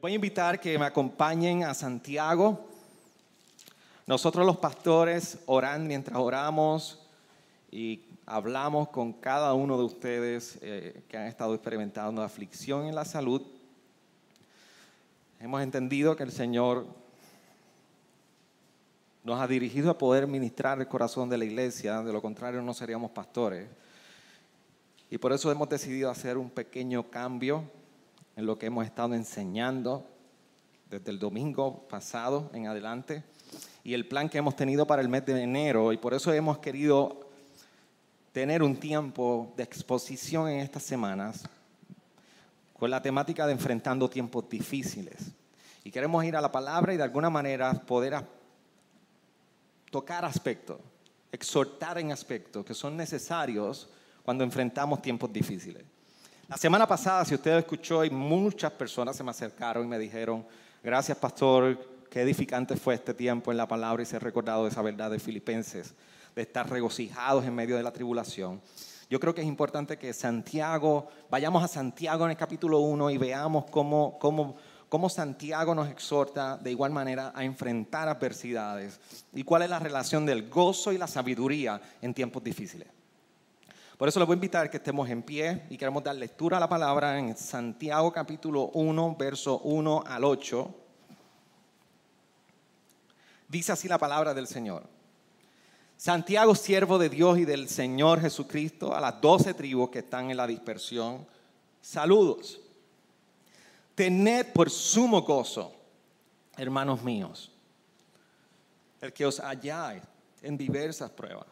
Voy a invitar que me acompañen a Santiago. Nosotros los pastores oran mientras oramos y hablamos con cada uno de ustedes eh, que han estado experimentando aflicción en la salud. Hemos entendido que el Señor nos ha dirigido a poder ministrar el corazón de la iglesia, de lo contrario no seríamos pastores. Y por eso hemos decidido hacer un pequeño cambio en lo que hemos estado enseñando desde el domingo pasado en adelante y el plan que hemos tenido para el mes de enero. Y por eso hemos querido tener un tiempo de exposición en estas semanas con la temática de enfrentando tiempos difíciles. Y queremos ir a la palabra y de alguna manera poder tocar aspectos, exhortar en aspectos que son necesarios cuando enfrentamos tiempos difíciles. La semana pasada, si usted escuchó, y muchas personas se me acercaron y me dijeron, gracias pastor, qué edificante fue este tiempo en la palabra y ser recordado de esa verdad de Filipenses, de estar regocijados en medio de la tribulación. Yo creo que es importante que Santiago, vayamos a Santiago en el capítulo 1 y veamos cómo, cómo cómo Santiago nos exhorta de igual manera a enfrentar adversidades y cuál es la relación del gozo y la sabiduría en tiempos difíciles. Por eso les voy a invitar que estemos en pie y queremos dar lectura a la palabra en Santiago capítulo 1, verso 1 al 8. Dice así la palabra del Señor. Santiago, siervo de Dios y del Señor Jesucristo, a las doce tribus que están en la dispersión, saludos. Tened por sumo gozo, hermanos míos, el que os halláis en diversas pruebas,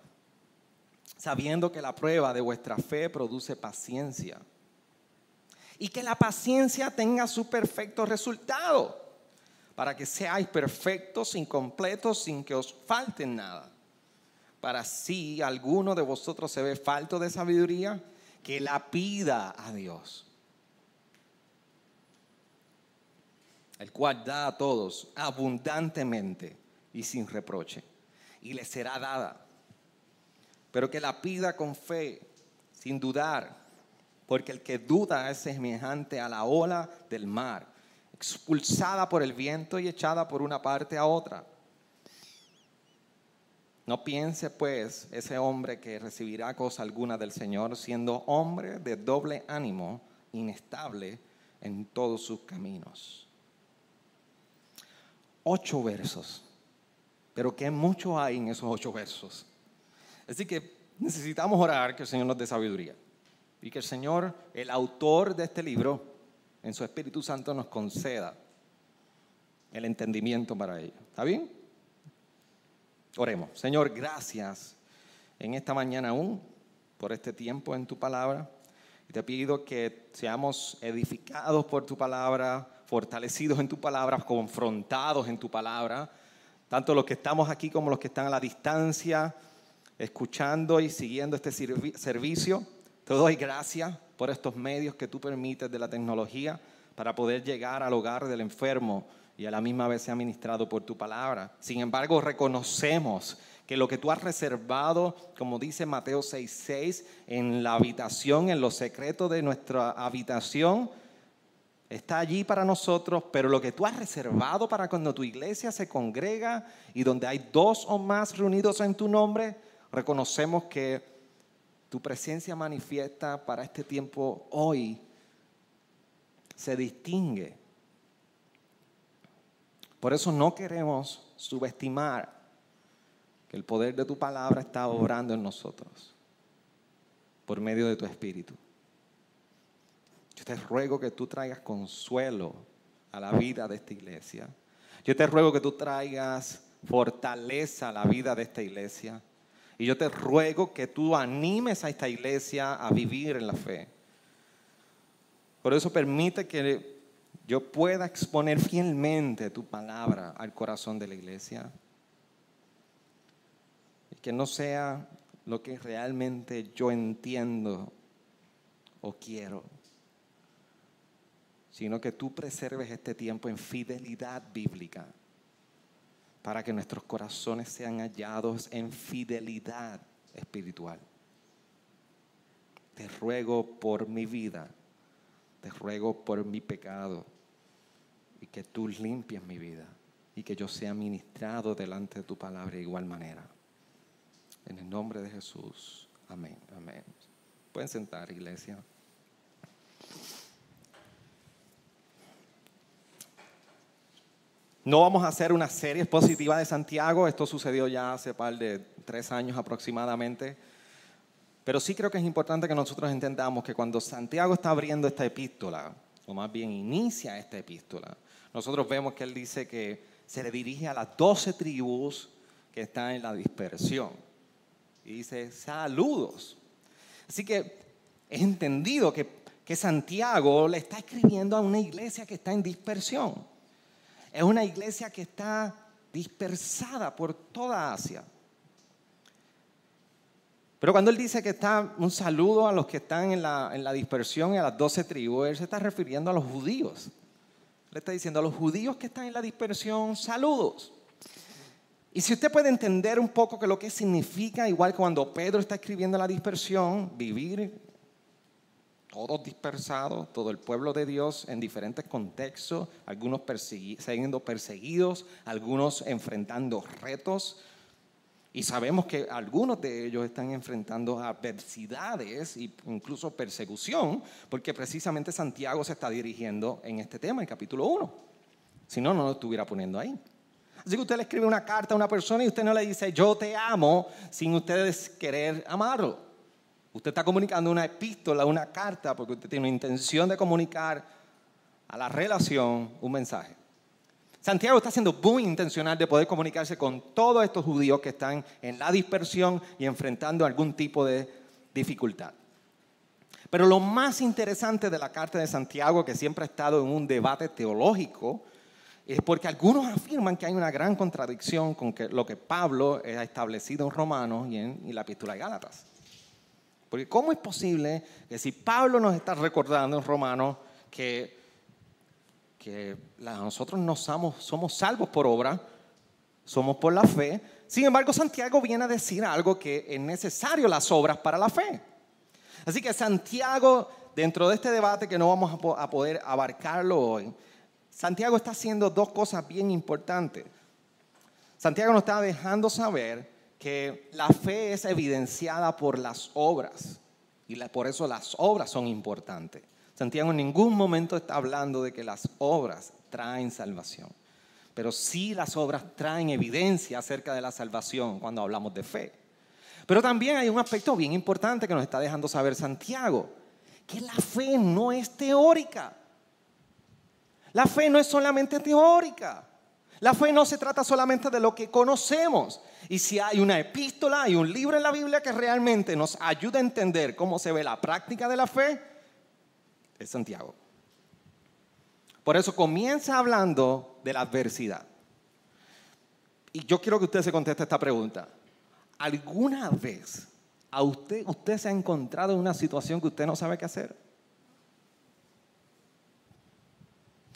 sabiendo que la prueba de vuestra fe produce paciencia y que la paciencia tenga su perfecto resultado, para que seáis perfectos, incompletos, sin que os falte nada. Para si alguno de vosotros se ve falto de sabiduría, que la pida a Dios el cual da a todos abundantemente y sin reproche, y le será dada. Pero que la pida con fe, sin dudar, porque el que duda es semejante a la ola del mar, expulsada por el viento y echada por una parte a otra. No piense pues ese hombre que recibirá cosa alguna del Señor, siendo hombre de doble ánimo, inestable en todos sus caminos ocho versos, pero que mucho hay en esos ocho versos. Así que necesitamos orar que el Señor nos dé sabiduría y que el Señor, el autor de este libro, en su Espíritu Santo nos conceda el entendimiento para ello. ¿Está bien? Oremos. Señor, gracias en esta mañana aún por este tiempo en tu palabra. Y te pido que seamos edificados por tu palabra, fortalecidos en tu palabra, confrontados en tu palabra, tanto los que estamos aquí como los que están a la distancia, escuchando y siguiendo este servicio. Te doy gracias por estos medios que tú permites de la tecnología para poder llegar al hogar del enfermo y a la misma vez sea ministrado por tu palabra. Sin embargo, reconocemos que lo que tú has reservado, como dice Mateo 6:6, en la habitación, en los secretos de nuestra habitación, está allí para nosotros, pero lo que tú has reservado para cuando tu iglesia se congrega y donde hay dos o más reunidos en tu nombre, reconocemos que tu presencia manifiesta para este tiempo hoy se distingue. Por eso no queremos subestimar que el poder de tu palabra está obrando en nosotros por medio de tu espíritu. Yo te ruego que tú traigas consuelo a la vida de esta iglesia. Yo te ruego que tú traigas fortaleza a la vida de esta iglesia. Y yo te ruego que tú animes a esta iglesia a vivir en la fe. Por eso permite que yo pueda exponer fielmente tu palabra al corazón de la iglesia. Y que no sea lo que realmente yo entiendo o quiero, sino que tú preserves este tiempo en fidelidad bíblica para que nuestros corazones sean hallados en fidelidad espiritual. Te ruego por mi vida, te ruego por mi pecado y que tú limpies mi vida y que yo sea ministrado delante de tu palabra de igual manera. En el nombre de Jesús. Amén. Amén. Pueden sentar, iglesia. No vamos a hacer una serie expositiva de Santiago, esto sucedió ya hace par de tres años aproximadamente, pero sí creo que es importante que nosotros entendamos que cuando Santiago está abriendo esta epístola, o más bien inicia esta epístola, nosotros vemos que él dice que se le dirige a las doce tribus que están en la dispersión. Y dice, saludos. Así que es entendido que, que Santiago le está escribiendo a una iglesia que está en dispersión. Es una iglesia que está dispersada por toda Asia. Pero cuando él dice que está un saludo a los que están en la, en la dispersión, a las doce tribus, él se está refiriendo a los judíos. Le está diciendo a los judíos que están en la dispersión, saludos. Y si usted puede entender un poco que lo que significa, igual cuando Pedro está escribiendo la dispersión, vivir todos dispersados, todo el pueblo de Dios en diferentes contextos, algunos siendo perseguidos, algunos enfrentando retos. Y sabemos que algunos de ellos están enfrentando adversidades e incluso persecución, porque precisamente Santiago se está dirigiendo en este tema, en capítulo 1. Si no, no lo estuviera poniendo ahí. Así que usted le escribe una carta a una persona y usted no le dice, yo te amo, sin ustedes querer amarlo. Usted está comunicando una epístola, una carta, porque usted tiene una intención de comunicar a la relación un mensaje. Santiago está siendo muy intencional de poder comunicarse con todos estos judíos que están en la dispersión y enfrentando algún tipo de dificultad. Pero lo más interesante de la carta de Santiago, que siempre ha estado en un debate teológico, es porque algunos afirman que hay una gran contradicción con lo que Pablo ha establecido en Romanos y en la epístola de Gálatas. Porque ¿cómo es posible que si Pablo nos está recordando en Romanos que, que nosotros no somos, somos salvos por obra, somos por la fe, sin embargo Santiago viene a decir algo que es necesario las obras para la fe. Así que Santiago, dentro de este debate que no vamos a poder abarcarlo hoy, Santiago está haciendo dos cosas bien importantes. Santiago nos está dejando saber que la fe es evidenciada por las obras y por eso las obras son importantes. Santiago en ningún momento está hablando de que las obras traen salvación, pero sí las obras traen evidencia acerca de la salvación cuando hablamos de fe. Pero también hay un aspecto bien importante que nos está dejando saber Santiago, que la fe no es teórica. La fe no es solamente teórica. La fe no se trata solamente de lo que conocemos. Y si hay una epístola y un libro en la Biblia que realmente nos ayuda a entender cómo se ve la práctica de la fe, es Santiago. Por eso comienza hablando de la adversidad. Y yo quiero que usted se conteste esta pregunta. ¿Alguna vez a usted, usted se ha encontrado en una situación que usted no sabe qué hacer?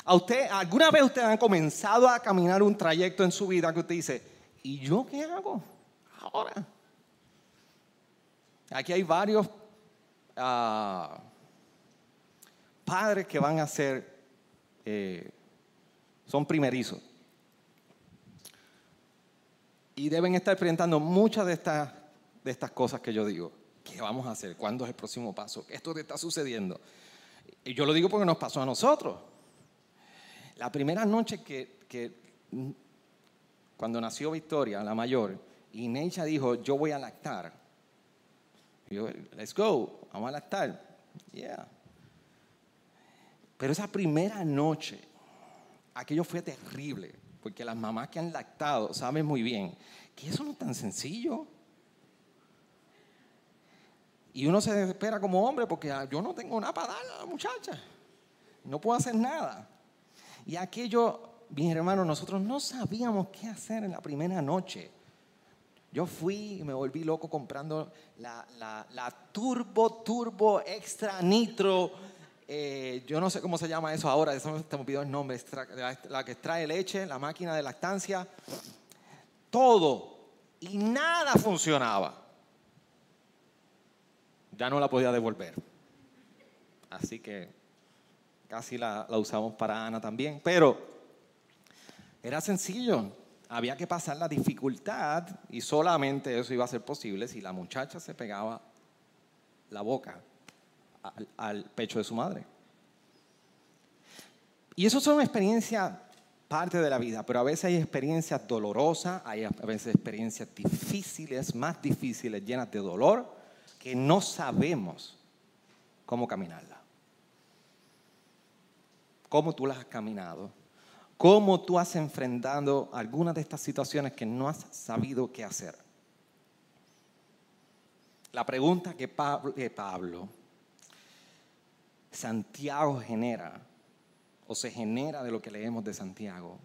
¿A usted, ¿Alguna vez usted ha comenzado a caminar un trayecto en su vida que usted dice, ¿y yo qué hago ahora? Aquí hay varios ah, padres que van a ser, eh, son primerizos. Y deben estar enfrentando muchas de estas, de estas cosas que yo digo. ¿Qué vamos a hacer? ¿Cuándo es el próximo paso? Esto te está sucediendo. Y yo lo digo porque nos pasó a nosotros. La primera noche que, cuando nació Victoria, la mayor, y Neisha dijo, yo voy a lactar. yo, let's go, vamos a lactar. Yeah. Pero esa primera noche, aquello fue terrible, porque las mamás que han lactado saben muy bien que eso no es tan sencillo. Y uno se desespera como hombre porque ah, yo no tengo nada para dar a la muchacha. No puedo hacer nada. Y aquello, mis hermanos, nosotros no sabíamos qué hacer en la primera noche. Yo fui y me volví loco comprando la, turbo, turbo, extra nitro. Eh, yo no sé cómo se llama eso ahora, eso me olvidó el nombre, la que extrae leche, la máquina de lactancia. Todo. Y nada funcionaba. Ya no la podía devolver. Así que casi la, usamos para Ana también. Pero era sencillo había que pasar la dificultad y solamente eso iba a ser posible si la muchacha se pegaba la boca al, pecho de su madre. Y eso son experiencias parte de la vida, pero a veces hay experiencias dolorosas, hay a veces experiencias difíciles, más difíciles, llenas de dolor, que no sabemos cómo caminarla. ¿Cómo tú las has caminado? cómo tú has enfrentado algunas de estas situaciones que no has sabido qué hacer. La pregunta que Pablo, Santiago genera, o se genera de lo que leemos de Santiago,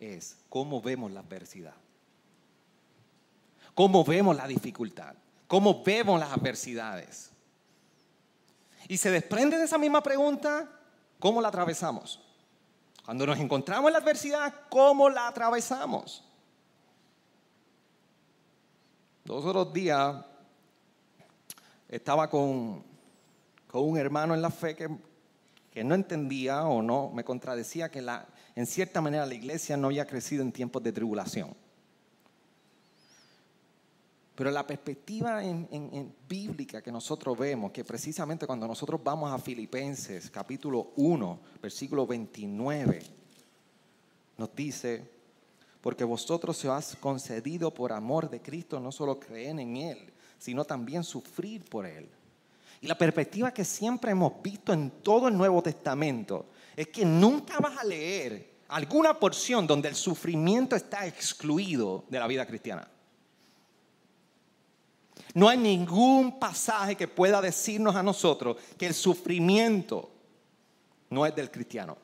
es cómo vemos la adversidad. Cómo vemos la dificultad. Cómo vemos las adversidades. Y se desprende de esa misma pregunta, ¿cómo la atravesamos? Cuando nos encontramos en la adversidad, ¿cómo la atravesamos? Dos otros días estaba con, con un hermano en la fe que, que, no entendía o no me contradecía que la, en cierta manera la iglesia no había crecido en tiempos de tribulación. Pero la perspectiva en, bíblica que nosotros vemos, que precisamente cuando nosotros vamos a Filipenses capítulo 1, versículo 29, nos dice, porque vosotros se os concedido por amor de Cristo no solo creer en Él, sino también sufrir por Él. Y la perspectiva que siempre hemos visto en todo el Nuevo Testamento es que nunca vas a leer alguna porción donde el sufrimiento está excluido de la vida cristiana. No hay ningún pasaje que pueda decirnos a nosotros que el sufrimiento no es del cristiano.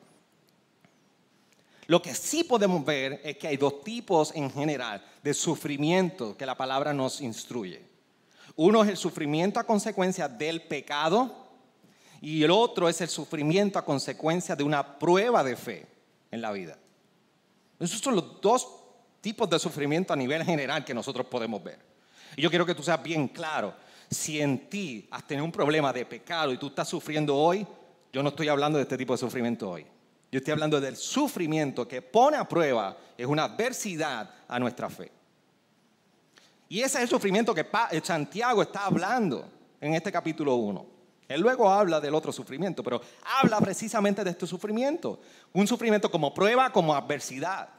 Lo que sí podemos ver es que hay dos tipos en general de sufrimiento que la palabra nos instruye. Uno es el sufrimiento a consecuencia del pecado y el otro es el sufrimiento a consecuencia de una prueba de fe en la vida. Esos son los dos tipos de sufrimiento a nivel general que nosotros podemos ver. Y yo quiero que tú seas bien claro. Si en ti has tenido un problema de pecado y tú estás sufriendo hoy, yo no estoy hablando de este tipo de sufrimiento hoy. Yo estoy hablando del sufrimiento que pone a prueba, es una adversidad a nuestra fe. Y ese es el sufrimiento que eh, Santiago está hablando en este capítulo 1. Él luego habla del otro sufrimiento, pero habla precisamente de este sufrimiento. Un sufrimiento como prueba, como adversidad.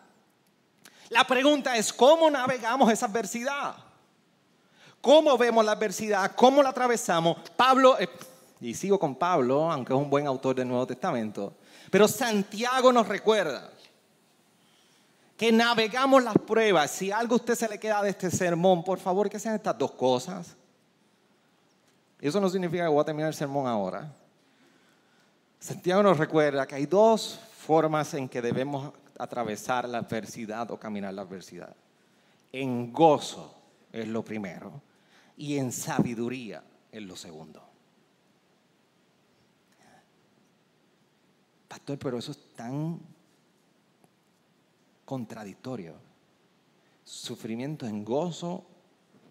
La pregunta es, ¿cómo navegamos esa adversidad? Cómo vemos la adversidad, cómo la atravesamos. Pablo, eh, y sigo con Pablo, aunque es un buen autor del Nuevo Testamento, pero Santiago nos recuerda que navegamos las pruebas. Si algo a usted se le queda de este sermón, por favor que sean estas dos cosas. Eso no significa que voy a terminar el sermón ahora. Santiago nos recuerda que hay dos formas en que debemos atravesar la adversidad o caminar la adversidad. En gozo es lo primero y en sabiduría en lo segundo. Pastor, pero eso es tan contradictorio. Sufrimiento en gozo,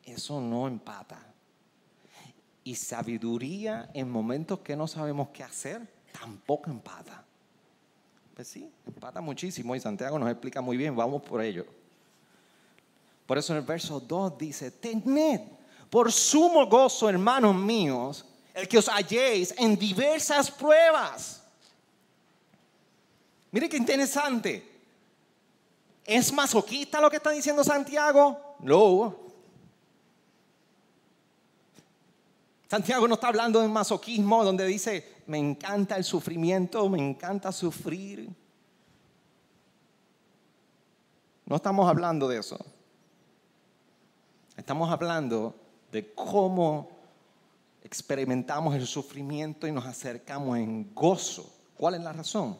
eso no empata. Y sabiduría en momentos que no sabemos qué hacer, tampoco empata. Pues sí, empata muchísimo y Santiago nos explica muy bien, vamos por ello. Por eso en el verso 2 dice, tened por sumo gozo, hermanos míos, el que os halléis en diversas pruebas. Mire qué interesante. ¿Es masoquista lo que está diciendo Santiago? No. Santiago no está hablando de masoquismo donde dice, me encanta el sufrimiento, me encanta sufrir. No estamos hablando de eso. Estamos hablando de cómo experimentamos el sufrimiento y nos acercamos en gozo. ¿Cuál es la razón?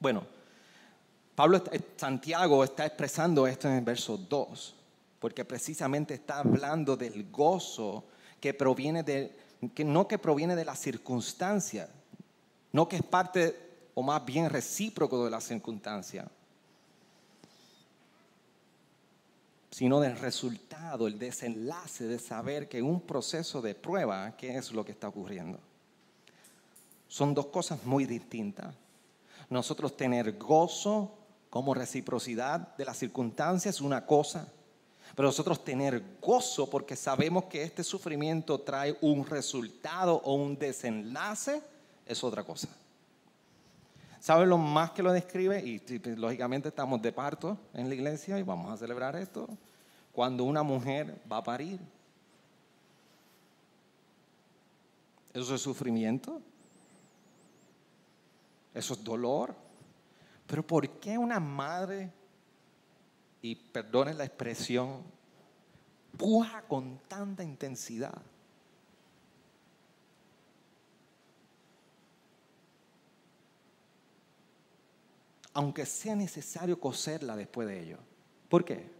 Bueno, Pablo, Santiago está expresando esto en el verso 2, porque precisamente está hablando del gozo que proviene de, que no que proviene de la circunstancia, no que es parte o más bien recíproco de la circunstancia, sino del resultado, el desenlace de saber que un proceso de prueba, ¿qué es lo que está ocurriendo? Son dos cosas muy distintas. Nosotros tener gozo como reciprocidad de las circunstancias es una cosa, pero nosotros tener gozo porque sabemos que este sufrimiento trae un resultado o un desenlace es otra cosa. ¿Sabe lo más que lo describe? Y, pues, lógicamente estamos de parto en la iglesia y vamos a celebrar esto. Cuando una mujer va a parir. Eso es sufrimiento. Eso es dolor. Pero ¿por qué una madre, y perdonen la expresión, puja con tanta intensidad? Aunque sea necesario coserla después de ello. ¿Por qué?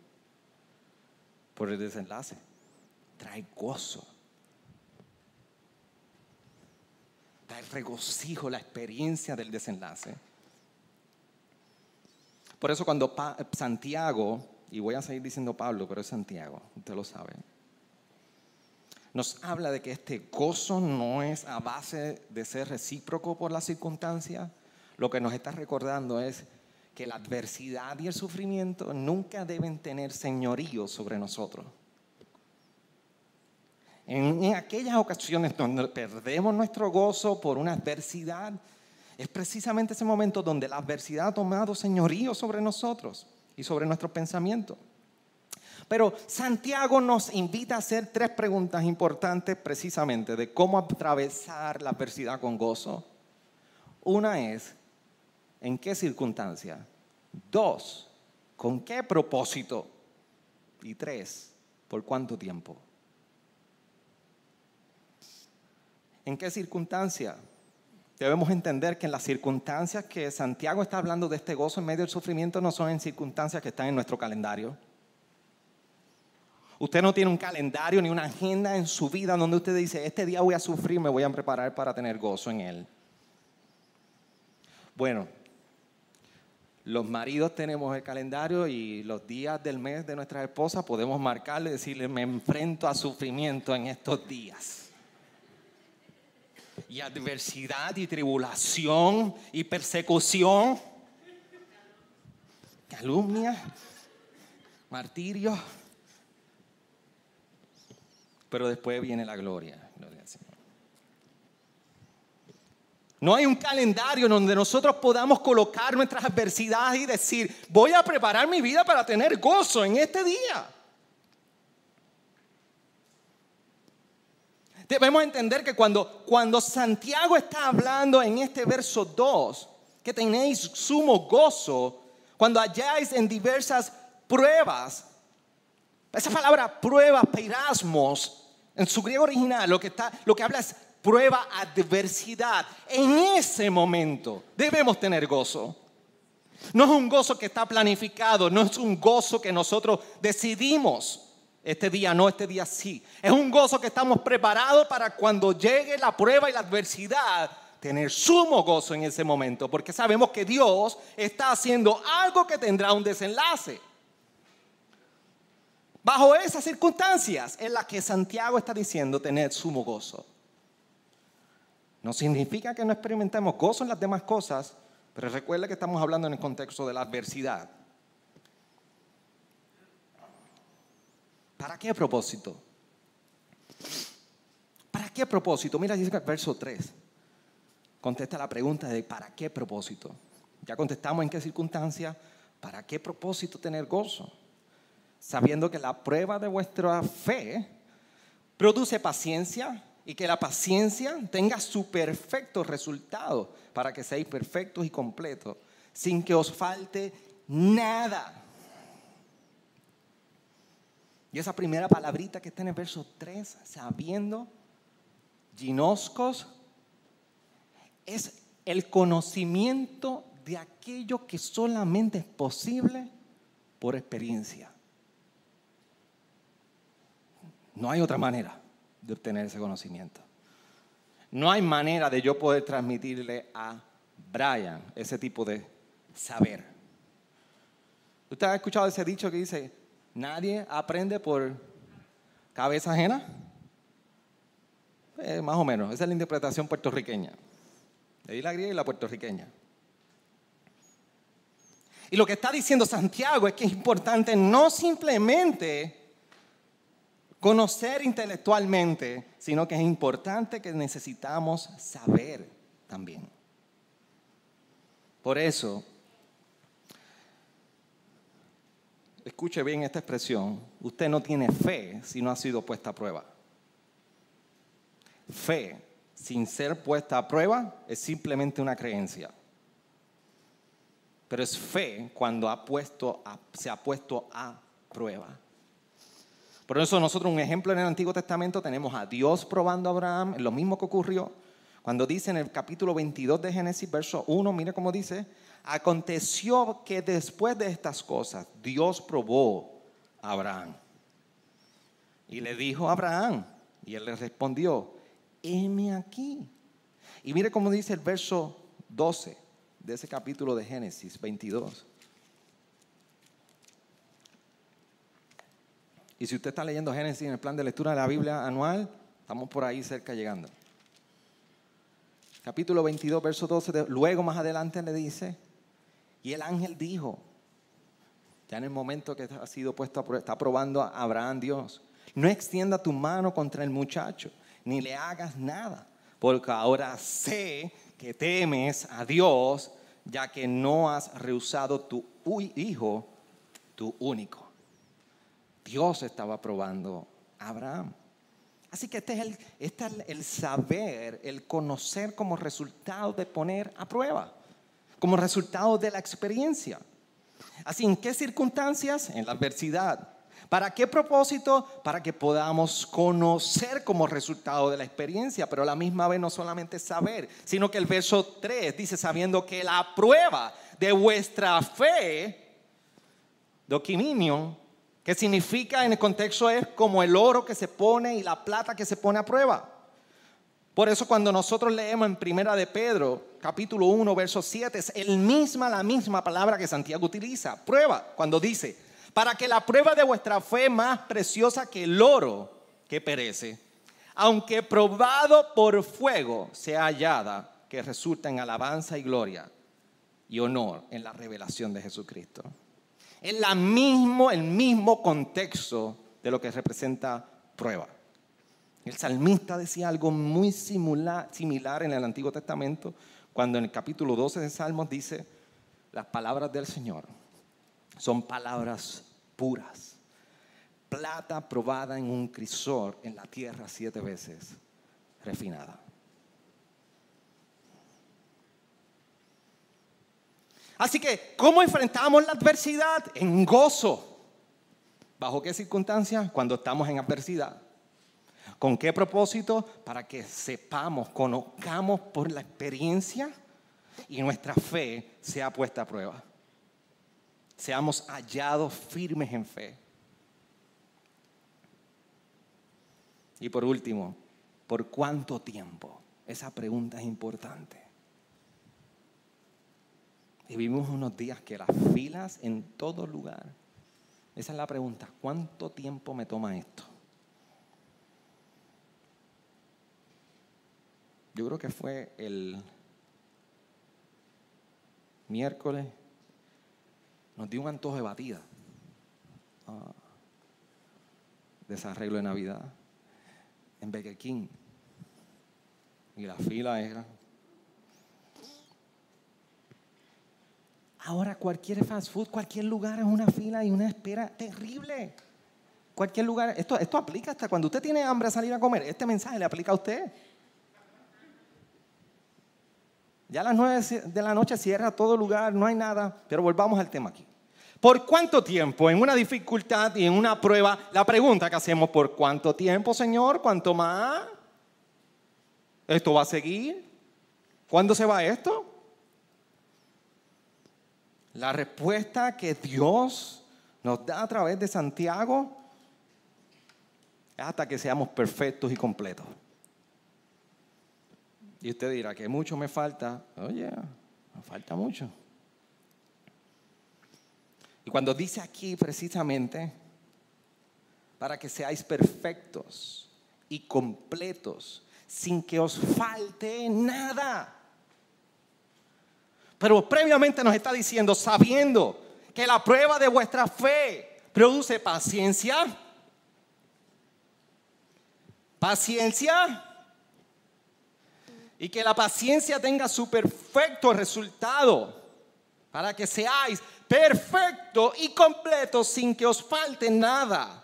Por el desenlace. Trae gozo. Trae regocijo la experiencia del desenlace. Por eso cuando Santiago, y voy a seguir diciendo Pablo, pero es Santiago, usted lo sabe, nos habla de que este gozo no es a base de ser recíproco por la circunstancia, lo que nos está recordando es que la adversidad y el sufrimiento nunca deben tener señorío sobre nosotros. En, aquellas ocasiones donde perdemos nuestro gozo por una adversidad, es precisamente ese momento donde la adversidad ha tomado señorío sobre nosotros y sobre nuestro pensamiento. Pero Santiago nos invita a hacer tres preguntas importantes precisamente de cómo atravesar la adversidad con gozo. Una es, ¿en qué circunstancia? Dos, ¿con qué propósito? Y tres, ¿por cuánto tiempo? ¿En qué circunstancia? Debemos entender que en las circunstancias que Santiago está hablando de este gozo en medio del sufrimiento no son en circunstancias que están en nuestro calendario. Usted no tiene un calendario ni una agenda en su vida donde usted dice, este día voy a sufrir, me voy a preparar para tener gozo en él. Bueno, los maridos tenemos el calendario y los días del mes de nuestra esposa podemos marcarle y decirle, me enfrento a sufrimiento en estos días y adversidad y tribulación y persecución, calumnia, martirio. Pero después viene la gloria. No hay un calendario donde nosotros podamos colocar nuestras adversidades y decir, voy a preparar mi vida para tener gozo en este día. Debemos entender que cuando, cuando Santiago está hablando en este verso 2, que tenéis sumo gozo, cuando halláis en diversas pruebas, esa palabra prueba, peirasmos, en su griego original, lo que, está, lo que habla es prueba, adversidad. En ese momento debemos tener gozo. No es un gozo que está planificado, no es un gozo que nosotros decidimos. Este día no, este día sí. Es un gozo que estamos preparados para cuando llegue la prueba y la adversidad, tener sumo gozo en ese momento, porque sabemos que Dios está haciendo algo que tendrá un desenlace. Bajo esas circunstancias en las que Santiago está diciendo tener sumo gozo. No significa que no experimentemos gozo en las demás cosas, pero recuerda que estamos hablando en el contexto de la adversidad. ¿Para qué propósito? ¿Para qué propósito? Mira, dice el verso 3. Contesta la pregunta de ¿para qué propósito? Ya contestamos en qué circunstancia. ¿Para qué propósito tener gozo? Sabiendo que la prueba de vuestra fe produce paciencia y que la paciencia tenga su perfecto resultado para que seáis perfectos y completos, sin que os falte nada. Y esa primera palabrita que está en el verso 3, sabiendo, ginoscos, es el conocimiento de aquello que solamente es posible por experiencia. No hay otra manera de obtener ese conocimiento. No hay manera de yo poder transmitirle a Brian ese tipo de saber. ¿Usted ha escuchado ese dicho que dice, nadie aprende por cabeza ajena? Eh, más o menos, esa es la interpretación puertorriqueña. Le di la griega y la puertorriqueña. Y lo que está diciendo Santiago es que es importante no simplemente conocer intelectualmente, sino que es importante que necesitamos saber también. Por eso, escuche bien esta expresión, usted no tiene fe si no ha sido puesta a prueba. Fe sin ser puesta a prueba es simplemente una creencia. Pero es fe cuando ha puesto se ha puesto a prueba. Por eso nosotros un ejemplo en el Antiguo Testamento tenemos a Dios probando a Abraham, lo mismo que ocurrió cuando dice en el capítulo 22 de Génesis, verso 1, mire cómo dice, aconteció que después de estas cosas Dios probó a Abraham. Y le dijo a Abraham, y él le respondió, heme aquí. Y mire cómo dice el verso 12 de ese capítulo de Génesis 22. Y si usted está leyendo Génesis en el plan de lectura de la Biblia anual, estamos por ahí cerca llegando. Capítulo 22, verso 12, luego más adelante le dice, y el ángel dijo, ya en el momento que ha sido puesto a está probando a Abraham Dios, no extienda tu mano contra el muchacho, ni le hagas nada, porque ahora sé que temes a Dios, ya que no has rehusado tu hijo, tu único. Dios estaba probando a Abraham. Así que este es, el, este el saber, el conocer como resultado de poner a prueba, como resultado de la experiencia. Así, ¿en qué circunstancias? En la adversidad. ¿Para qué propósito? Para que podamos conocer como resultado de la experiencia, pero la misma vez no solamente saber, sino que el verso 3 dice, sabiendo que la prueba de vuestra fe, doquiminio, que significa en el contexto es como el oro que se pone y la plata que se pone a prueba. Por eso cuando nosotros leemos en Primera de Pedro, capítulo 1, verso 7, es el misma, la misma palabra que Santiago utiliza, prueba, cuando dice, para que la prueba de vuestra fe más preciosa que el oro que perece, aunque probado por fuego, sea hallada, que resulta en alabanza y gloria y honor en la revelación de Jesucristo. Es la mismo, el mismo contexto de lo que representa prueba. El salmista decía algo muy similar, similar en el Antiguo Testamento, cuando en el capítulo 12 de Salmos dice, las palabras del Señor son palabras puras, plata probada en un crisor en la tierra siete veces refinada. Así que, ¿cómo enfrentamos la adversidad? En gozo. ¿Bajo qué circunstancias? Cuando estamos en adversidad. ¿Con qué propósito? Para que sepamos, conozcamos por la experiencia y nuestra fe sea puesta a prueba. Seamos hallados firmes en fe. Y por último, ¿por cuánto tiempo? Esa pregunta es importante. Y vivimos unos días que las filas en todo lugar. Esa es la pregunta. ¿Cuánto tiempo me toma esto? Yo creo que fue el miércoles. Nos dio un antojo de batida. Ah, desarreglo de Navidad. En Burger King. Y la fila era Ahora cualquier fast food, cualquier lugar es una fila y una espera terrible. Cualquier lugar, esto, esto aplica hasta cuando usted tiene hambre a salir a comer. Este mensaje le aplica a usted. Ya a las nueve de la noche cierra todo lugar, no hay nada. Pero volvamos al tema aquí. ¿Por cuánto tiempo en una dificultad y en una prueba? La pregunta que hacemos, ¿por cuánto tiempo, Señor? ¿Cuánto más? ¿Esto va a seguir? ¿Cuándo se va esto? La respuesta que Dios nos da a través de Santiago es hasta que seamos perfectos y completos. Y usted dirá que mucho me falta. Oye, me falta mucho. Y cuando dice aquí precisamente, para que seáis perfectos y completos, sin que os falte nada. Pero previamente nos está diciendo, sabiendo que la prueba de vuestra fe produce paciencia, paciencia, y que la paciencia tenga su perfecto resultado, para que seáis perfectos y completos sin que os falte nada.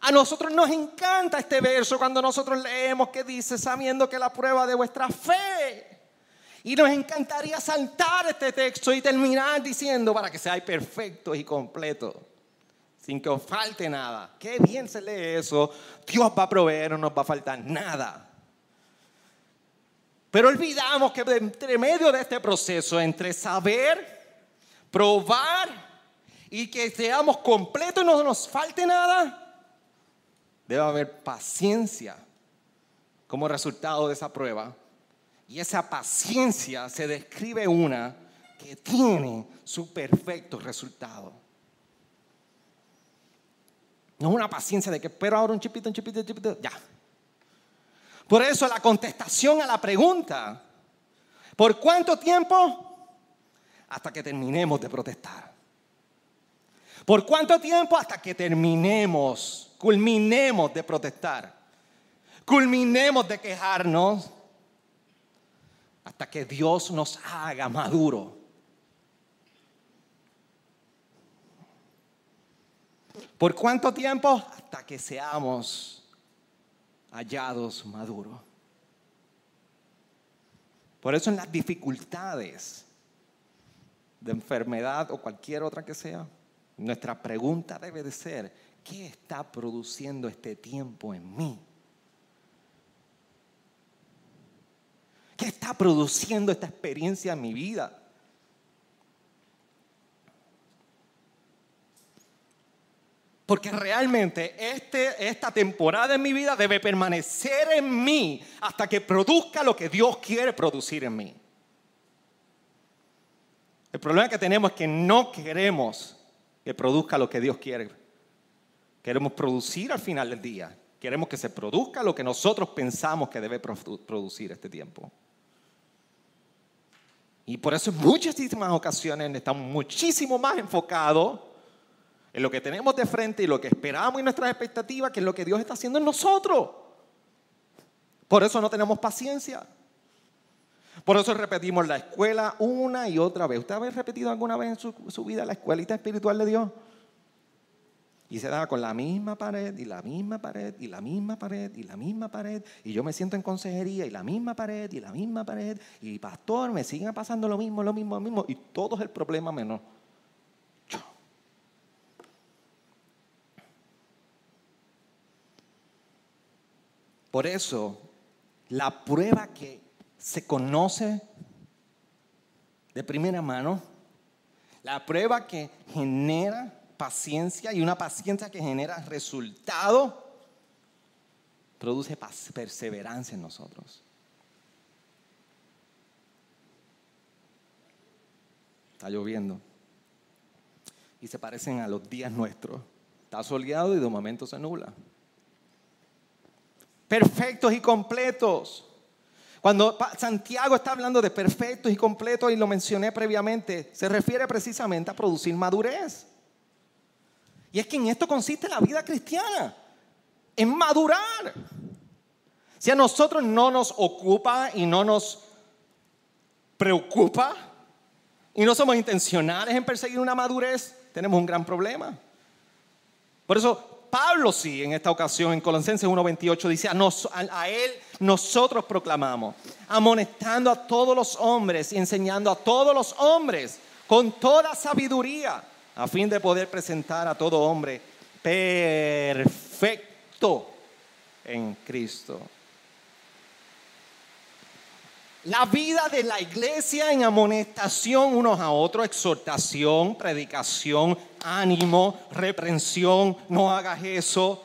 A nosotros nos encanta este verso cuando nosotros leemos que dice, sabiendo que la prueba de vuestra fe. Y nos encantaría saltar este texto y terminar diciendo para que seáis perfectos y completos, sin que os falte nada. Qué bien se lee eso. Dios va a proveer, no nos va a faltar nada. Pero olvidamos que entre medio de este proceso, entre saber, probar y que seamos completos y no nos falte nada, debe haber paciencia como resultado de esa prueba. Y esa paciencia se describe una que tiene su perfecto resultado. No es una paciencia de que espero ahora un chipito, un chipito, un chipito, ya. Por eso la contestación a la pregunta, ¿por cuánto tiempo? Hasta que terminemos de protestar. ¿Por cuánto tiempo? Hasta que terminemos culminemos de protestar, culminemos de quejarnos, hasta que Dios nos haga maduro. ¿Por cuánto tiempo? Hasta que seamos hallados maduros. Por eso en las dificultades de enfermedad o cualquier otra que sea, nuestra pregunta debe de ser, ¿qué está produciendo este tiempo en mí? ¿Qué está produciendo esta experiencia en mi vida? Porque realmente este, esta temporada en mi vida debe permanecer en mí hasta que produzca lo que Dios quiere producir en mí. El problema que tenemos es que no queremos que produzca lo que Dios quiere Queremos producir al final del día. Queremos que se produzca lo que nosotros pensamos que debe producir este tiempo. Y por eso en muchísimas ocasiones estamos muchísimo más enfocados en lo que tenemos de frente y lo que esperamos y nuestras expectativas que en lo que Dios está haciendo en nosotros. Por eso no tenemos paciencia. Por eso repetimos la escuela una y otra vez. ¿Usted ha repetido alguna vez en su, su vida la escuelita espiritual de Dios? Y se da con la misma pared y la misma pared y la misma pared y la misma pared. Y yo me siento en consejería y la misma pared y la misma pared. Y pastor, me siguen pasando lo mismo, lo mismo, lo mismo. Y todo es el problema menos yo. Por eso, la prueba que se conoce de primera mano, la prueba que genera paciencia y una paciencia que genera resultado, produce perseverancia en nosotros. Está lloviendo. Y se parecen a los días nuestros. Está soleado y de momento se nubla. Perfectos y completos. Cuando Santiago está hablando de perfectos y completos, y lo mencioné previamente, se refiere precisamente a producir madurez. Y es que en esto consiste la vida cristiana, en madurar. Si a nosotros no nos ocupa y no nos preocupa y no somos intencionales en perseguir una madurez, tenemos un gran problema. Por eso Pablo sí, en esta ocasión, en Colosenses 1.28, dice, a, a, él nosotros proclamamos, amonestando a todos los hombres y enseñando a todos los hombres con toda sabiduría a fin de poder presentar a todo hombre perfecto en Cristo. La vida de la iglesia en amonestación unos a otros, exhortación, predicación, ánimo, reprensión, no hagas eso,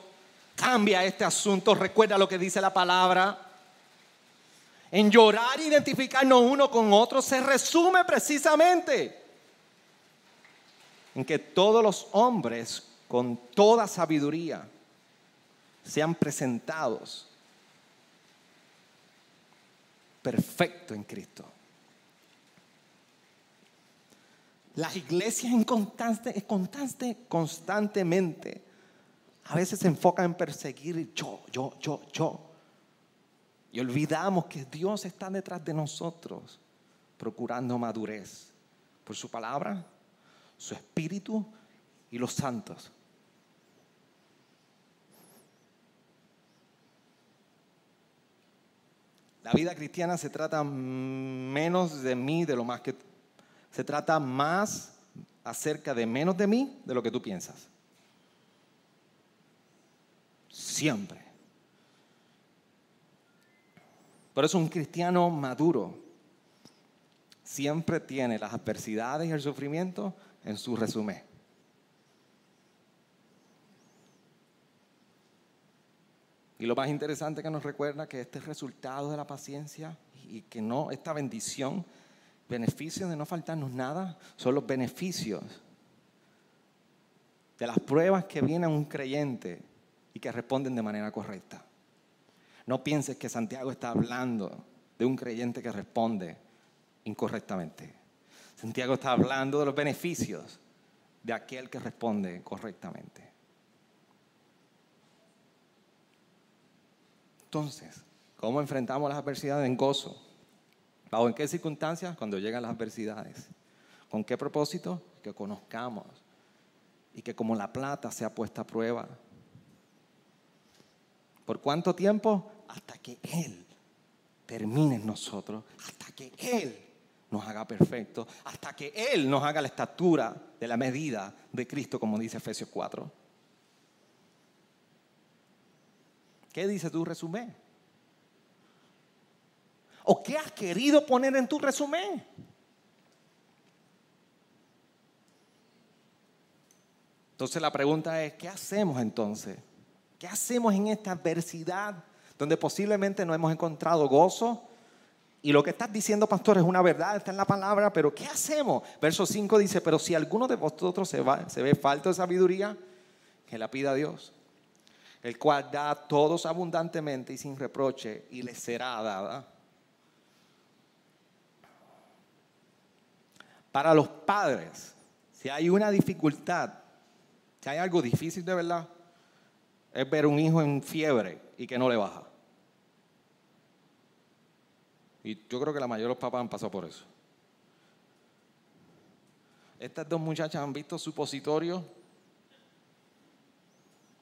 cambia este asunto, recuerda lo que dice la palabra. En llorar identificarnos uno con otro se resume precisamente en que todos los hombres con toda sabiduría sean presentados perfecto en Cristo. Las iglesias en constante, constante, constantemente a veces se enfocan en perseguir yo, yo, yo, yo. Y olvidamos que Dios está detrás de nosotros, procurando madurez por su palabra, su espíritu y los santos. La vida cristiana se trata menos de mí, de lo más que... Se trata más acerca de menos de mí de lo que tú piensas. Siempre. Por eso un cristiano maduro siempre tiene las adversidades y el sufrimiento en su resumen. Y lo más interesante que nos recuerda que este resultado de la paciencia y que no, esta bendición, beneficios de no faltarnos nada, son los beneficios de las pruebas que vienen a un creyente y que responden de manera correcta. No pienses que Santiago está hablando de un creyente que responde incorrectamente. Santiago está hablando de los beneficios de aquel que responde correctamente. Entonces, ¿cómo enfrentamos las adversidades en gozo? ¿Bajo en qué circunstancias? Cuando llegan las adversidades. ¿Con qué propósito? Que conozcamos y que como la plata sea puesta a prueba. ¿Por cuánto tiempo? Hasta que Él termine en nosotros, hasta que Él nos haga perfecto, hasta que Él nos haga la estatura de la medida de Cristo, como dice Efesios 4. ¿Qué dice tu resumen? ¿O qué has querido poner en tu resumen? Entonces la pregunta es, ¿qué hacemos entonces? ¿Qué hacemos en esta adversidad donde posiblemente no hemos encontrado gozo? Y lo que estás diciendo, pastor, es una verdad, está en la palabra, pero ¿qué hacemos? Verso 5 dice, pero si alguno de vosotros se, ve falto de sabiduría, que la pida a Dios, el cual da a todos abundantemente y sin reproche, y les será dada. Para los padres, si hay una dificultad, si hay algo difícil de verdad, es ver un hijo en fiebre y que no le baja. Y yo creo que la mayoría de los papás han pasado por eso. Estas dos muchachas han visto supositorio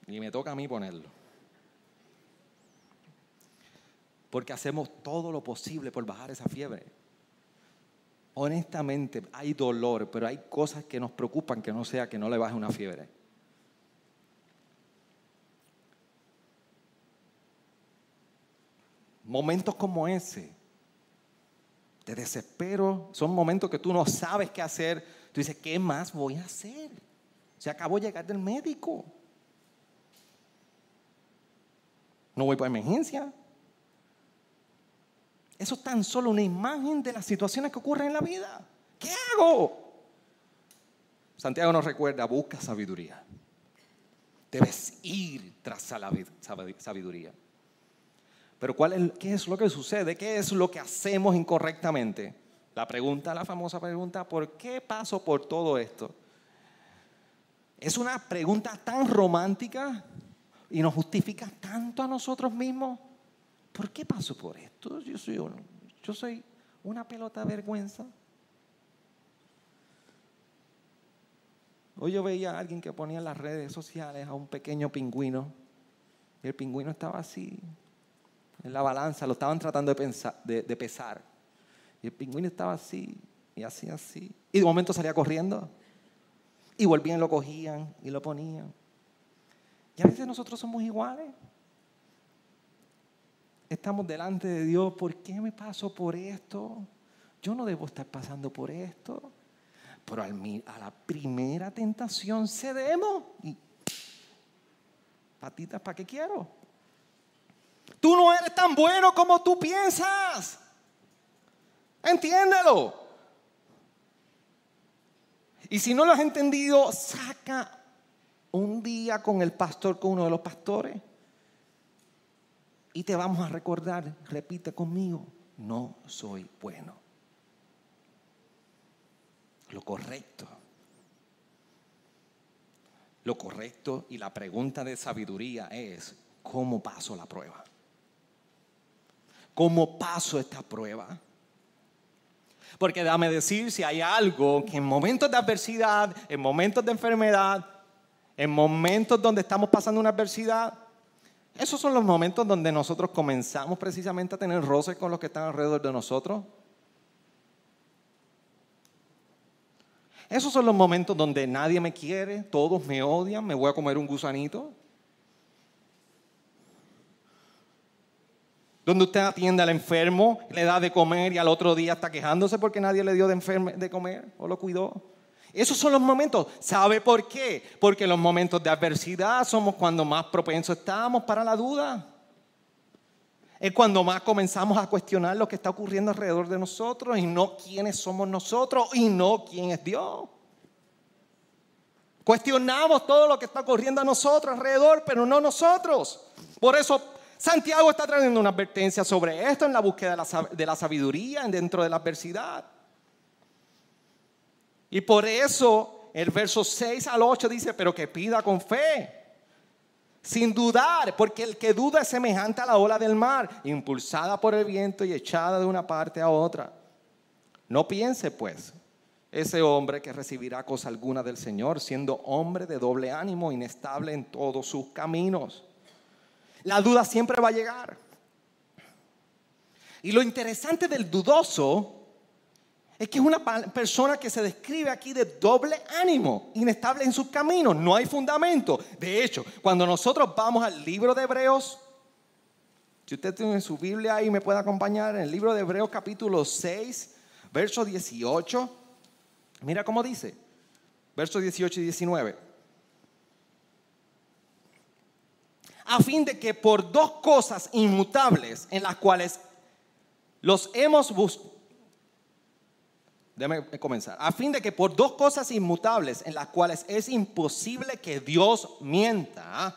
y me toca a mí ponerlo. Porque hacemos todo lo posible por bajar esa fiebre. Honestamente, hay dolor, pero hay cosas que nos preocupan que no sea que no le baje una fiebre. Momentos como ese, de desespero, son momentos que tú no sabes qué hacer. Tú dices, ¿qué más voy a hacer? Se acabó de llegar del médico. No voy por emergencia. Eso es tan solo una imagen de las situaciones que ocurren en la vida. ¿Qué hago? Santiago nos recuerda, busca sabiduría. Debes ir tras la sabiduría. Pero ¿cuál es, ¿qué es lo que sucede? ¿Qué es lo que hacemos incorrectamente? La pregunta, la famosa pregunta, ¿por qué paso por todo esto? Es una pregunta tan romántica y nos justifica tanto a nosotros mismos. ¿Por qué paso por esto? Yo soy, yo soy una pelota de vergüenza. Hoy yo veía a alguien que ponía en las redes sociales a un pequeño pingüino y el pingüino estaba así, en la balanza, lo estaban tratando de, de pesar. Y el pingüino estaba así, y así, así. Y de momento salía corriendo. Y volvían, lo cogían y lo ponían. Y a veces nosotros somos iguales. estamos delante de Dios, ¿por qué me paso por esto? Yo no debo estar pasando por esto. Pero a la primera tentación cedemos y patitas, ¿para qué quiero? Tú no eres tan bueno como tú piensas. Entiéndelo. Y si no lo has entendido, saca un día con el pastor, con uno de los pastores. Y te vamos a recordar, repite conmigo, no soy bueno. Lo correcto. Lo correcto y la pregunta de sabiduría es, ¿cómo paso la prueba? ¿Cómo paso esta prueba? Porque dame decir si hay algo que en momentos de adversidad, en momentos de enfermedad, en momentos donde estamos pasando una adversidad, esos son los momentos donde nosotros comenzamos precisamente a tener roces con los que están alrededor de nosotros. Esos son los momentos donde nadie me quiere, todos me odian, me voy a comer un gusanito. Donde usted atiende al enfermo, le da de comer y al otro día está quejándose porque nadie le dio de, comer o lo cuidó. Esos son los momentos. ¿Sabe por qué? Porque los momentos de adversidad somos cuando más propensos estamos para la duda. Es cuando más comenzamos a cuestionar lo que está ocurriendo alrededor de nosotros y no quiénes somos nosotros y no quién es Dios. Cuestionamos todo lo que está ocurriendo a nosotros alrededor, pero no nosotros. Por eso Santiago está trayendo una advertencia sobre esto en la búsqueda de la sabiduría dentro de la adversidad. Y por eso el verso 6 al 8 dice, pero que pida con fe, sin dudar, porque el que duda es semejante a la ola del mar, impulsada por el viento y echada de una parte a otra. No piense pues ese hombre que recibirá cosa alguna del Señor, siendo hombre de doble ánimo, inestable en todos sus caminos. La duda siempre va a llegar. Y lo interesante del dudoso es que es una persona que se describe aquí de doble ánimo, inestable en sus caminos, no hay fundamento. De hecho, cuando nosotros vamos al libro de Hebreos, si usted tiene su Biblia ahí me puede acompañar en el libro de Hebreos capítulo 6, verso 18, mira cómo dice, versos 18 y 19. A fin de que por dos cosas inmutables en las cuales los hemos buscado, déjame comenzar, a fin de que por dos cosas inmutables en las cuales es imposible que Dios mienta,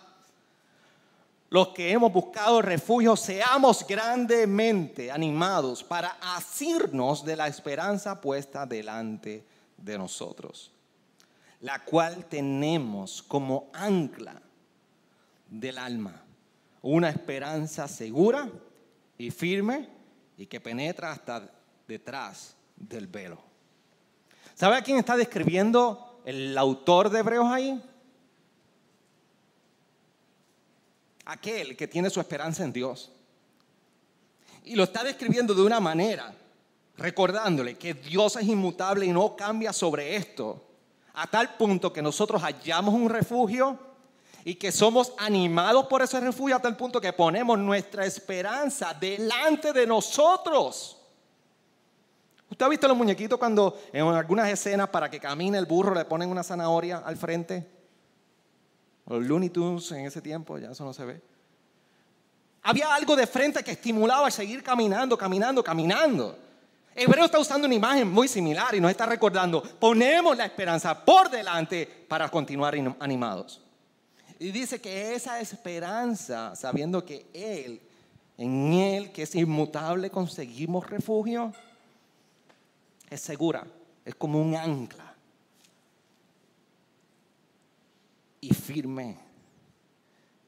los que hemos buscado refugio seamos grandemente animados para asirnos de la esperanza puesta delante de nosotros, la cual tenemos como ancla del alma. Una esperanza segura y firme y que penetra hasta detrás del velo. ¿Sabe a quién está describiendo el autor de Hebreos ahí? Aquel que tiene su esperanza en Dios. Y lo está describiendo de una manera, recordándole que Dios es inmutable y no cambia sobre esto, a tal punto que nosotros hallamos un refugio y que somos animados por ese refugio hasta el punto que ponemos nuestra esperanza delante de nosotros. ¿Usted ha visto los muñequitos cuando en algunas escenas para que camine el burro le ponen una zanahoria al frente? Los Looney Tunes en ese tiempo, ya eso no se ve. Había algo de frente que estimulaba a seguir caminando, caminando, caminando. Hebreo está usando una imagen muy similar y nos está recordando, ponemos la esperanza por delante para continuar animados. Y dice que esa esperanza, sabiendo que Él, en Él, que es inmutable, conseguimos refugio, es segura, es como un ancla. Y firme,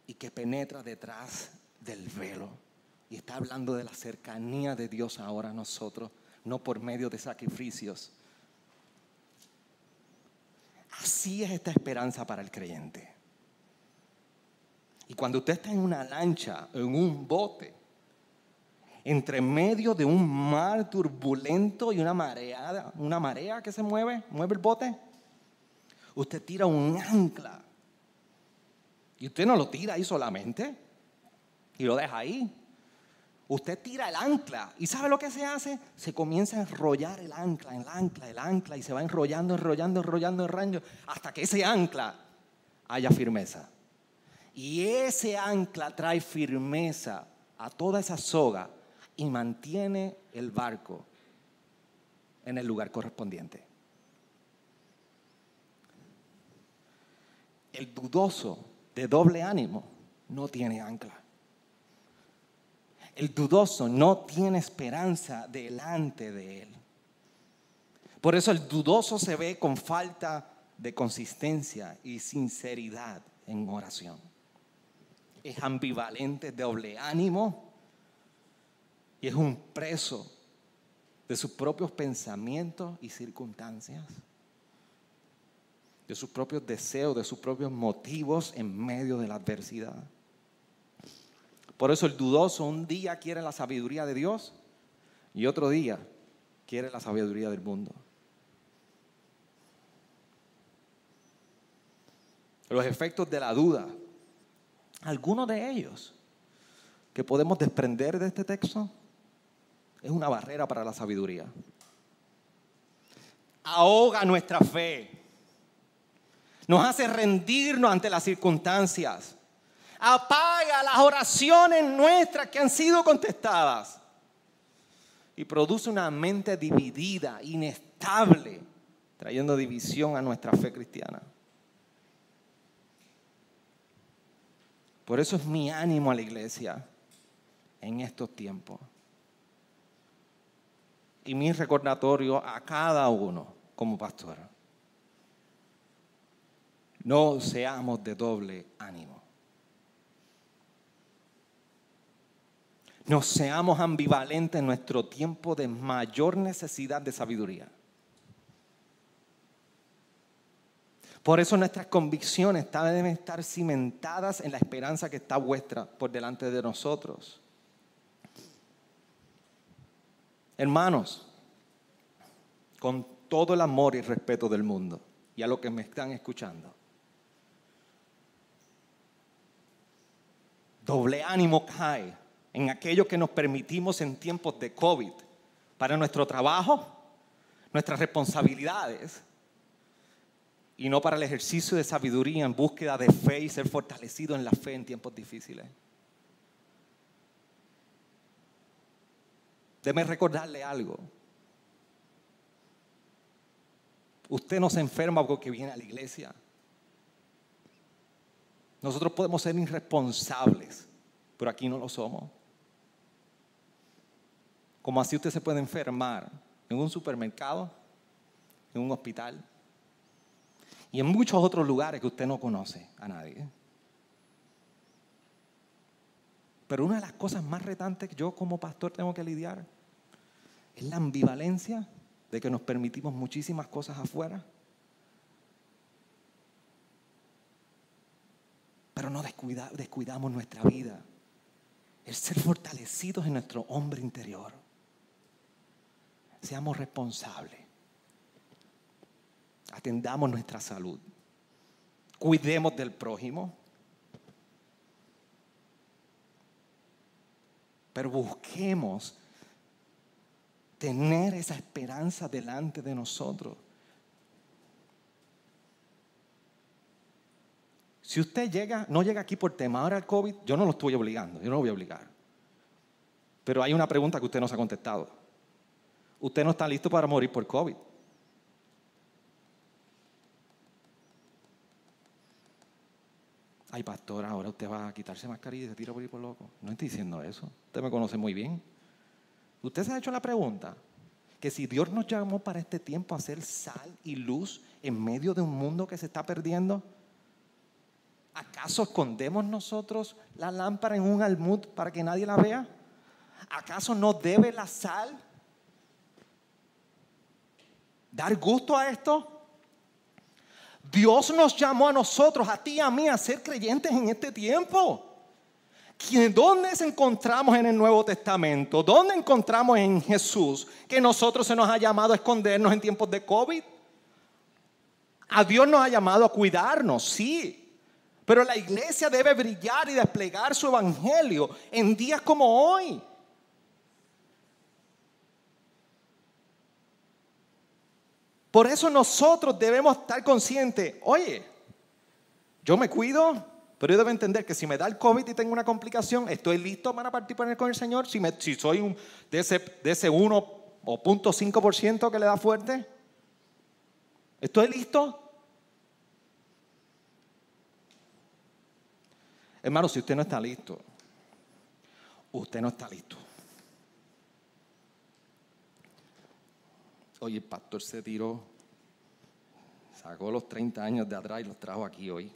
y que penetra detrás del velo. Y está hablando de la cercanía de Dios ahora a nosotros, no por medio de sacrificios. Así es esta esperanza para el creyente. Y cuando usted está en una lancha, en un bote, entre medio de un mar turbulento y una marea, una marea que se mueve, mueve el bote, usted tira un ancla. Y usted no lo tira ahí solamente y lo deja ahí. Usted tira el ancla y ¿sabe lo que se hace? Se comienza a enrollar el ancla, el ancla, el ancla y se va enrollando, enrollando, enrollando, enrollando hasta que ese ancla haya firmeza. Y ese ancla trae firmeza a toda esa soga y mantiene el barco en el lugar correspondiente. El dudoso de doble ánimo no tiene ancla. El dudoso no tiene esperanza delante de él. Por eso el dudoso se ve con falta de consistencia y sinceridad en oración. Es ambivalente, doble ánimo y es un preso de sus propios pensamientos y circunstancias, de sus propios deseos, de sus propios motivos en medio de la adversidad. Por eso el dudoso un día quiere la sabiduría de Dios y otro día quiere la sabiduría del mundo. Los efectos de la duda, algunos de ellos que podemos desprender de este texto, es una barrera para la sabiduría. Ahoga nuestra fe. Nos hace rendirnos ante las circunstancias apaga las oraciones nuestras que han sido contestadas y produce una mente dividida, inestable, trayendo división a nuestra fe cristiana. Por eso es mi ánimo a la iglesia en estos tiempos. Y mi recordatorio a cada uno como pastor. No seamos de doble ánimo. no seamos ambivalentes en nuestro tiempo de mayor necesidad de sabiduría. Por eso nuestras convicciones deben estar cimentadas en la esperanza que está vuestra por delante de nosotros. Hermanos, con todo el amor y respeto del mundo y a los que me están escuchando, doble ánimo cae en aquello que nos permitimos en tiempos de COVID, para nuestro trabajo, nuestras responsabilidades, y no para el ejercicio de sabiduría en búsqueda de fe y ser fortalecido en la fe en tiempos difíciles. Déme recordarle algo. Usted no se enferma porque viene a la iglesia. Nosotros podemos ser irresponsables, pero aquí no lo somos. Como así usted se puede enfermar en un supermercado, en un hospital y en muchos otros lugares que usted no conoce a nadie. Pero una de las cosas más retantes que yo como pastor tengo que lidiar es la ambivalencia de que nos permitimos muchísimas cosas afuera. Pero no descuidamos nuestra vida. El ser fortalecidos en nuestro hombre interior. Seamos responsables. Atendamos nuestra salud. Cuidemos del prójimo. Pero busquemos tener esa esperanza delante de nosotros. Si usted llega, no llega aquí por temor al COVID, yo no lo estoy obligando, yo no lo voy a obligar. Pero hay una pregunta que usted no se ha contestado usted no está listo para morir por COVID. Ay, pastor, ahora usted va a quitarse mascarilla y se tira por ir por loco. No estoy diciendo eso. Usted me conoce muy bien. Usted se ha hecho la pregunta que si Dios nos llamó para este tiempo a ser sal y luz en medio de un mundo que se está perdiendo, ¿acaso escondemos nosotros la lámpara en un almud para que nadie la vea? ¿Acaso no debe la sal dar gusto a esto? Dios nos llamó a nosotros, a ti y a mí, a ser creyentes en este tiempo. ¿Dónde encontramos en el Nuevo Testamento? ¿Dónde encontramos en Jesús que nosotros se nos ha llamado a escondernos en tiempos de COVID? A Dios nos ha llamado a cuidarnos, sí. Pero la iglesia debe brillar y desplegar su evangelio en días como hoy. Por eso nosotros debemos estar conscientes, oye, yo me cuido, pero yo debo entender que si me da el COVID y tengo una complicación, estoy listo para participar con el Señor. Si, soy de, ese, de ese 1 o 0.5% que le da fuerte, ¿estoy listo? Hermano, si usted no está listo, usted no está listo. Oye, el pastor se tiró, sacó los 30 años de atrás y los trajo aquí hoy.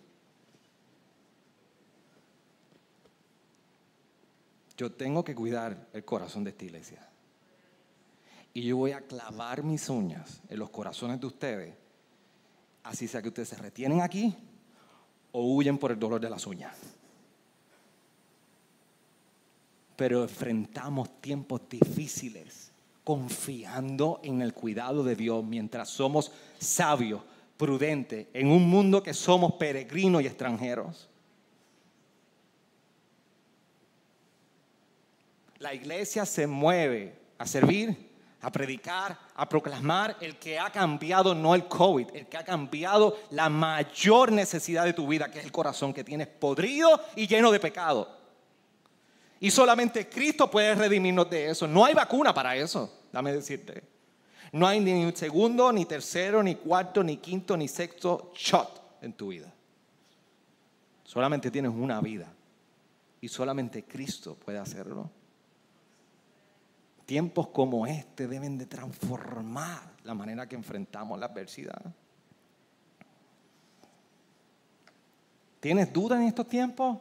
Yo tengo que cuidar el corazón de esta iglesia. Y yo voy a clavar mis uñas en los corazones de ustedes, así sea que ustedes se retienen aquí o huyen por el dolor de las uñas pero enfrentamos tiempos difíciles confiando en el cuidado de Dios mientras somos sabios, prudentes, en un mundo que somos peregrinos y extranjeros. La iglesia se mueve a servir, a predicar, a proclamar el que ha cambiado no el COVID, el que ha cambiado la mayor necesidad de tu vida, que es el corazón que tienes podrido y lleno de pecado. Y solamente Cristo puede redimirnos de eso. No hay vacuna para eso, dame decirte. No hay ni un segundo, ni tercero, ni cuarto, ni quinto, ni sexto shot en tu vida. Solamente tienes una vida. Y solamente Cristo puede hacerlo. Tiempos como este deben de transformar la manera que enfrentamos la adversidad. ¿Tienes duda en estos tiempos?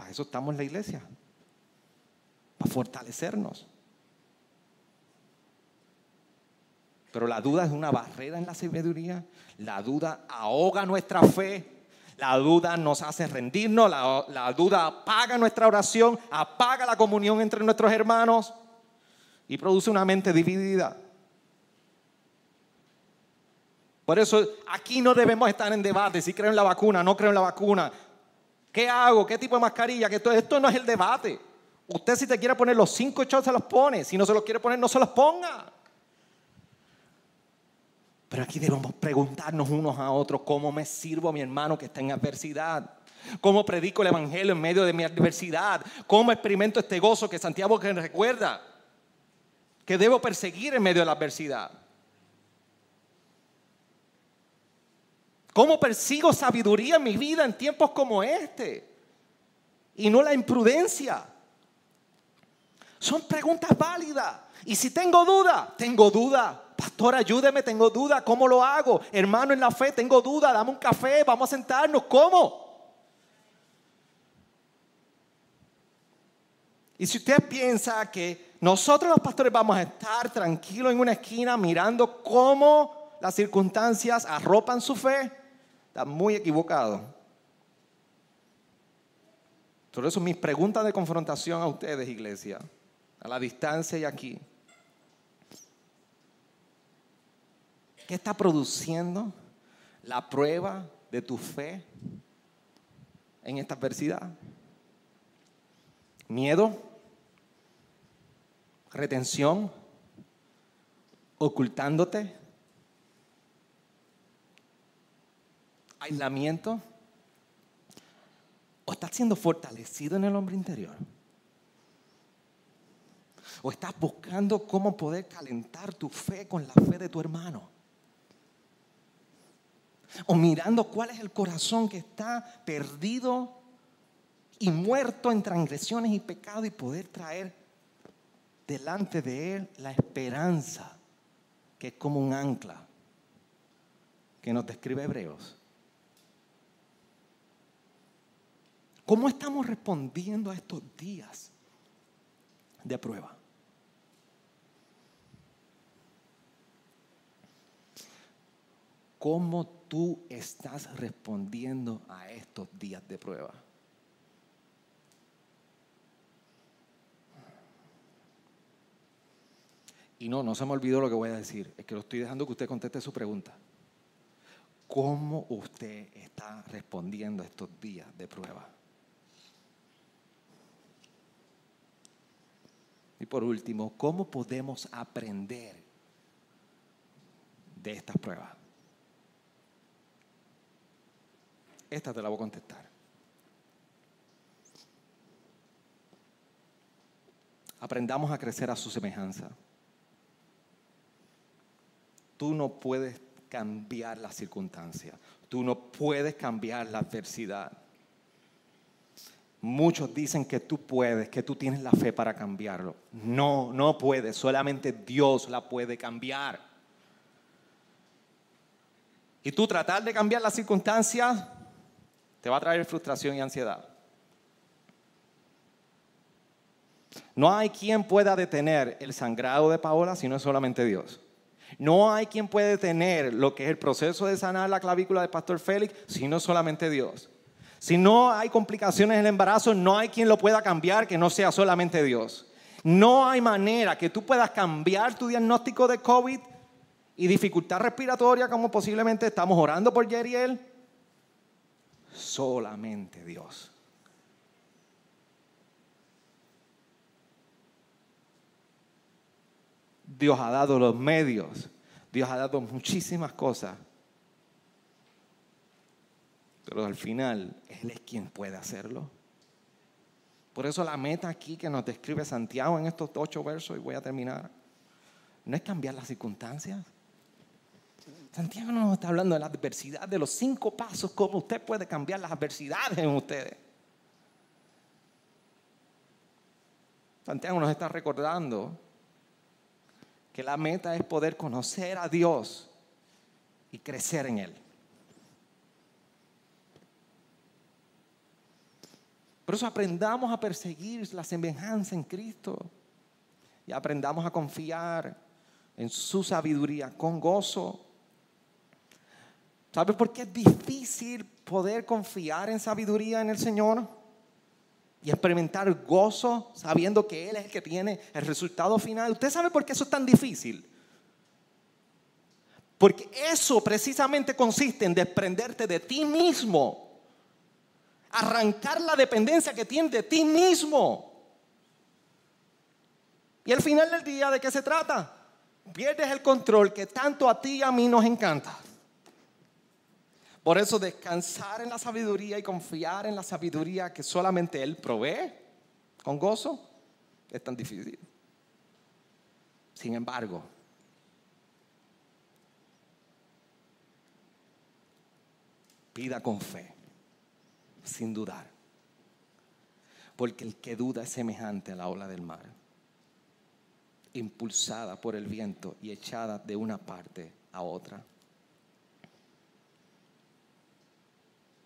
Para eso estamos en la iglesia. Para fortalecernos. Pero la duda es una barrera en la sabiduría. La duda ahoga nuestra fe. La duda nos hace rendirnos. La, la, duda apaga nuestra oración. Apaga la comunión entre nuestros hermanos. Y produce una mente dividida. Por eso aquí no debemos estar en debate si creo en la vacuna, no creo en la vacuna. ¿Qué hago? ¿Qué tipo de mascarilla? Que esto, no es el debate. Usted si te quiere poner los cinco shots se los pone. Si no se los quiere poner, no se los ponga. Pero aquí debemos preguntarnos unos a otros cómo me sirvo a mi hermano que está en adversidad. ¿Cómo predico el Evangelio en medio de mi adversidad? ¿Cómo experimento este gozo que Santiago recuerda? Que debo perseguir en medio de la adversidad. ¿Cómo persigo sabiduría en mi vida en tiempos como este? Y no la imprudencia. Son preguntas válidas. Y si tengo duda, tengo duda. Pastor, ayúdeme, tengo duda. ¿Cómo lo hago? Hermano en la fe, tengo duda. Dame un café, vamos a sentarnos. ¿Cómo? Y si usted piensa que nosotros los pastores vamos a estar tranquilos en una esquina mirando cómo las circunstancias arropan su fe, Está muy equivocado. Por eso mis preguntas de confrontación a ustedes, iglesia, a la distancia y aquí. ¿Qué está produciendo la prueba de tu fe en esta adversidad? ¿Miedo? ¿Retención? ¿Ocultándote? Aislamiento? ¿O estás siendo fortalecido en el hombre interior? ¿O estás buscando cómo poder calentar tu fe con la fe de tu hermano? ¿O mirando cuál es el corazón que está perdido y muerto en transgresiones y pecados y poder traer delante de él la esperanza que es como un ancla que nos describe Hebreos? ¿Cómo estamos respondiendo a estos días de prueba? ¿Cómo tú estás respondiendo a estos días de prueba? Y no, no se me olvidó lo que voy a decir. Es que lo estoy dejando que usted conteste su pregunta. ¿Cómo usted está respondiendo a estos días de prueba? Y por último, ¿cómo podemos aprender de estas pruebas? Esta te la voy a contestar. Aprendamos a crecer a su semejanza. Tú no puedes cambiar las circunstancias. Tú no puedes cambiar la adversidad. Muchos dicen que tú puedes, que tú tienes la fe para cambiarlo. No, no puedes. Solamente Dios la puede cambiar. Y tú tratar de cambiar las circunstancias te va a traer frustración y ansiedad. No hay quien pueda detener el sangrado de Paola si no es solamente Dios. No hay quien pueda detener lo que es el proceso de sanar la clavícula de Pastor Félix si no es solamente Dios. Si no hay complicaciones en el embarazo, no hay quien lo pueda cambiar que no sea solamente Dios. No hay manera que tú puedas cambiar tu diagnóstico de COVID y dificultad respiratoria como posiblemente estamos orando por Yeriel. Solamente Dios. Dios ha dado los medios, Dios ha dado muchísimas cosas, pero al final Él es quien puede hacerlo. Por eso la meta aquí que nos describe Santiago en estos ocho versos, y voy a terminar, no es cambiar las circunstancias. Santiago no nos está hablando de la adversidad, de los cinco pasos, cómo usted puede cambiar las adversidades en ustedes. Santiago nos está recordando que la meta es poder conocer a Dios y crecer en Él. Por eso aprendamos a perseguir la semejanza en Cristo y aprendamos a confiar en su sabiduría con gozo. ¿Sabes por qué es difícil poder confiar en sabiduría en el Señor? y experimentar gozo sabiendo que Él es el que tiene el resultado final. ¿Usted sabe por qué eso es tan difícil? Porque eso precisamente consiste en desprenderte de ti mismo, arrancar la dependencia que tienes de ti mismo. Y al final del día, ¿de qué se trata? Pierdes el control que tanto a ti y a mí nos encanta. Por eso descansar en la sabiduría y confiar en la sabiduría que solamente Él provee con gozo es tan difícil. Sin embargo, pida con fe, sin dudar. Porque el que duda es semejante a la ola del mar, impulsada por el viento y echada de una parte a otra.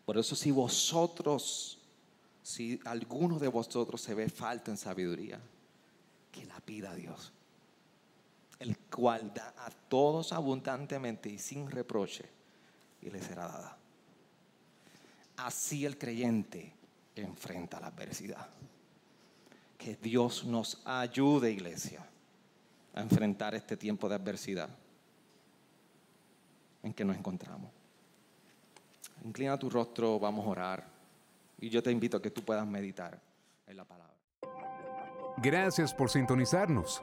Por eso si vosotros, si alguno de vosotros se ve falta en sabiduría, que la pida a Dios, el cual da a todos abundantemente y sin reproche, y le será dada. Así el creyente enfrenta la adversidad. Que Dios nos ayude, iglesia, a enfrentar este tiempo de adversidad en que nos encontramos. Inclina tu rostro, vamos a orar. Y yo te invito a que tú puedas meditar en la palabra. Gracias por sintonizarnos.